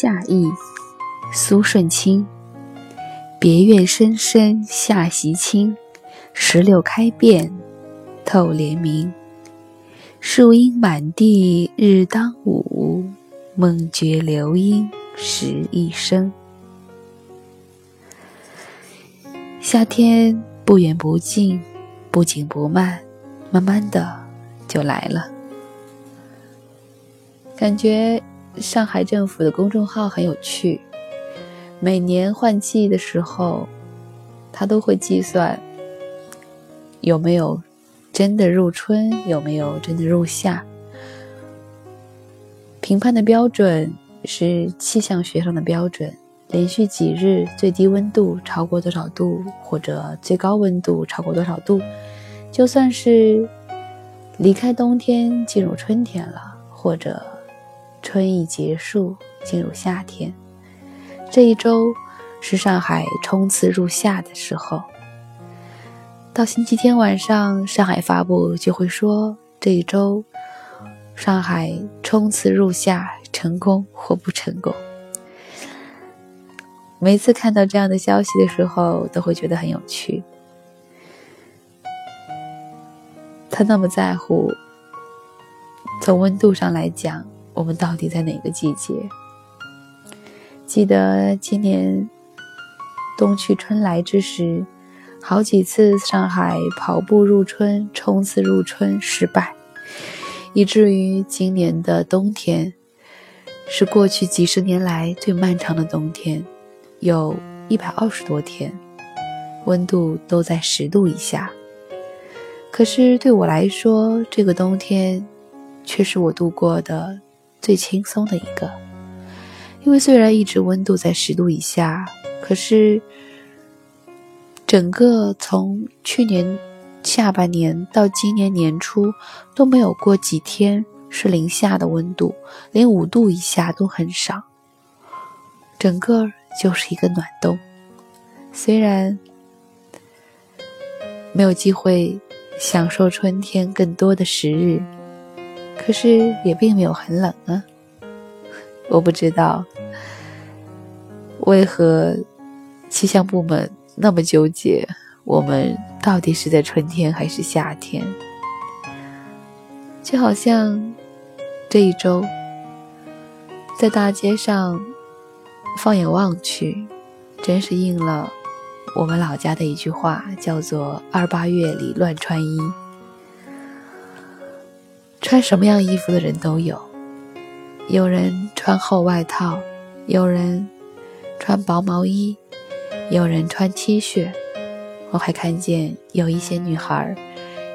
夏意，苏舜钦。别院深深下席清，石榴开遍透帘明。树阴满地日当午，梦觉流莺时一声。夏天不远不近，不紧不慢，慢慢的就来了。感觉上海政府的公众号很有趣，每年换季的时候，他都会计算有没有真的入春，有没有真的入夏。评判的标准是气象学上的标准，连续几日最低温度超过多少度，或者最高温度超过多少度，就算是离开冬天进入春天了，或者。春意结束，进入夏天。这一周是上海冲刺入夏的时候。到星期天晚上，上海发布就会说这一周上海冲刺入夏成功或不成功。每次看到这样的消息的时候，都会觉得很有趣。他那么在乎，从温度上来讲。我们到底在哪个季节？记得今年冬去春来之时，好几次上海跑步入春、冲刺入春失败，以至于今年的冬天是过去几十年来最漫长的冬天，有一百二十多天，温度都在十度以下。可是对我来说，这个冬天却是我度过的。最轻松的一个，因为虽然一直温度在十度以下，可是整个从去年下半年到今年年初都没有过几天是零下的温度，连五度以下都很少，整个就是一个暖冬。虽然没有机会享受春天更多的时日。可是也并没有很冷啊！我不知道为何气象部门那么纠结，我们到底是在春天还是夏天？就好像这一周，在大街上放眼望去，真是应了我们老家的一句话，叫做“二八月里乱穿衣”。穿什么样衣服的人都有，有人穿厚外套，有人穿薄毛衣，有人穿 T 恤。我还看见有一些女孩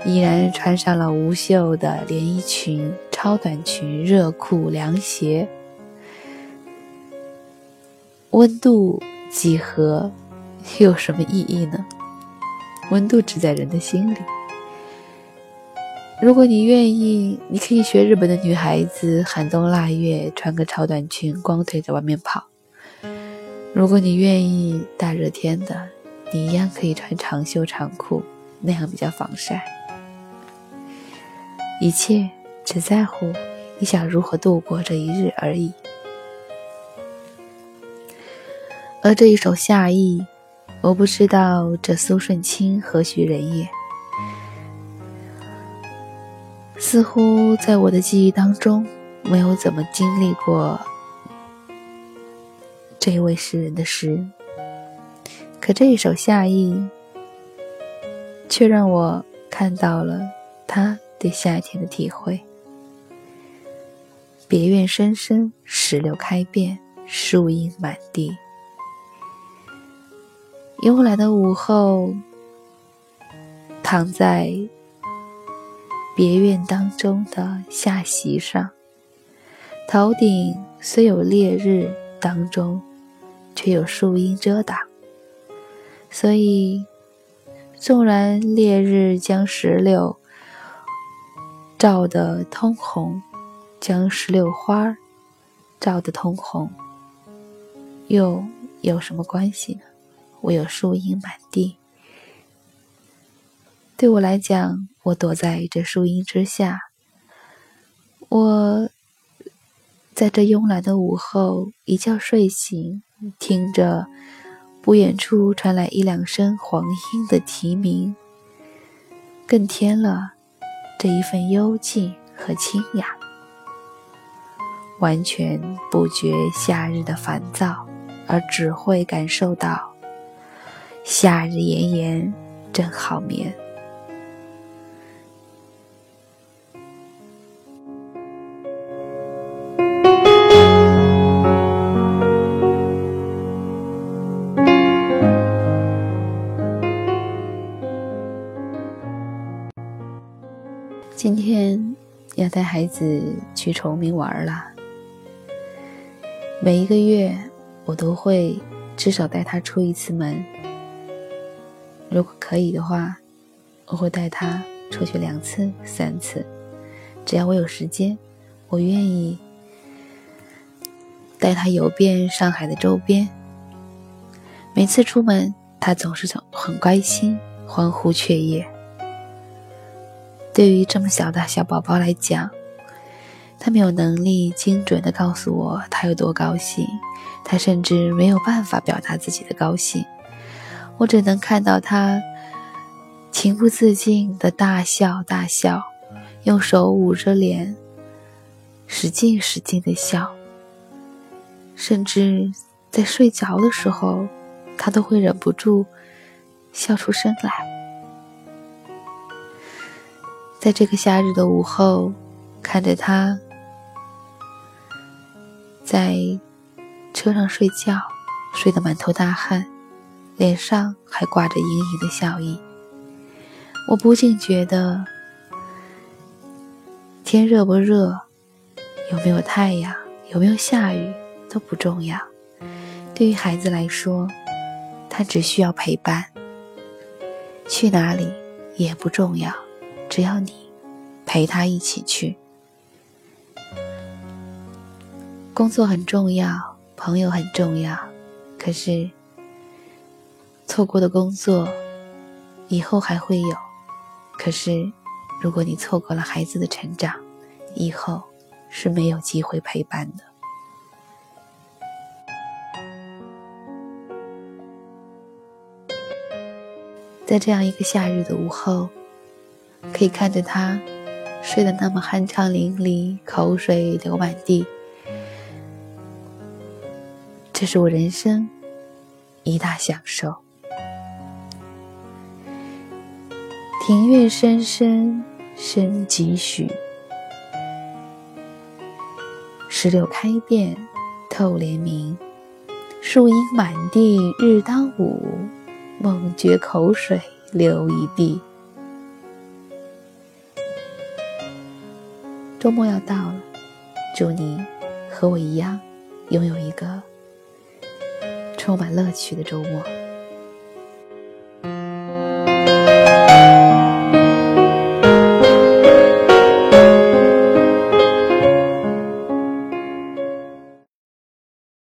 依然穿上了无袖的连衣裙、超短裙、热裤、凉鞋。温度几何又有什么意义呢？温度只在人的心里。如果你愿意，你可以学日本的女孩子，寒冬腊月穿个超短裙，光腿在外面跑。如果你愿意，大热天的，你一样可以穿长袖长裤，那样比较防晒。一切只在乎你想如何度过这一日而已。而这一首夏意，我不知道这苏舜钦何许人也。似乎在我的记忆当中，没有怎么经历过这位诗人的诗。可这一首夏意，却让我看到了他对夏天的体会。别院深深，石榴开遍，树阴满地。慵懒的午后，躺在。别院当中的下席上，头顶虽有烈日当中，却有树荫遮挡，所以纵然烈日将石榴照得通红，将石榴花照得通红，又有什么关系呢？我有树荫满地。对我来讲，我躲在这树荫之下，我在这慵懒的午后，一觉睡醒，听着不远处传来一两声黄莺的啼鸣，更添了这一份幽静和清雅，完全不觉夏日的烦躁，而只会感受到夏日炎炎真好眠。今天要带孩子去崇明玩了。每一个月，我都会至少带他出一次门。如果可以的话，我会带他出去两次、三次。只要我有时间，我愿意带他游遍上海的周边。每次出门，他总是很关心，欢呼雀跃。对于这么小的小宝宝来讲，他没有能力精准的告诉我他有多高兴，他甚至没有办法表达自己的高兴。我只能看到他情不自禁的大笑大笑，用手捂着脸，使劲使劲的笑，甚至在睡着的时候，他都会忍不住笑出声来。在这个夏日的午后，看着他在车上睡觉，睡得满头大汗，脸上还挂着盈盈的笑意，我不禁觉得，天热不热，有没有太阳，有没有下雨都不重要。对于孩子来说，他只需要陪伴，去哪里也不重要。只要你陪他一起去，工作很重要，朋友很重要。可是错过的工作以后还会有，可是如果你错过了孩子的成长，以后是没有机会陪伴的。在这样一个夏日的午后。可以看着他睡得那么酣畅淋漓，口水流满地，这是我人生一大享受。庭院深深深几许，石榴开遍透帘明。树阴满地日当午，梦觉口水流一地。周末要到了，祝你和我一样，拥有一个充满乐趣的周末。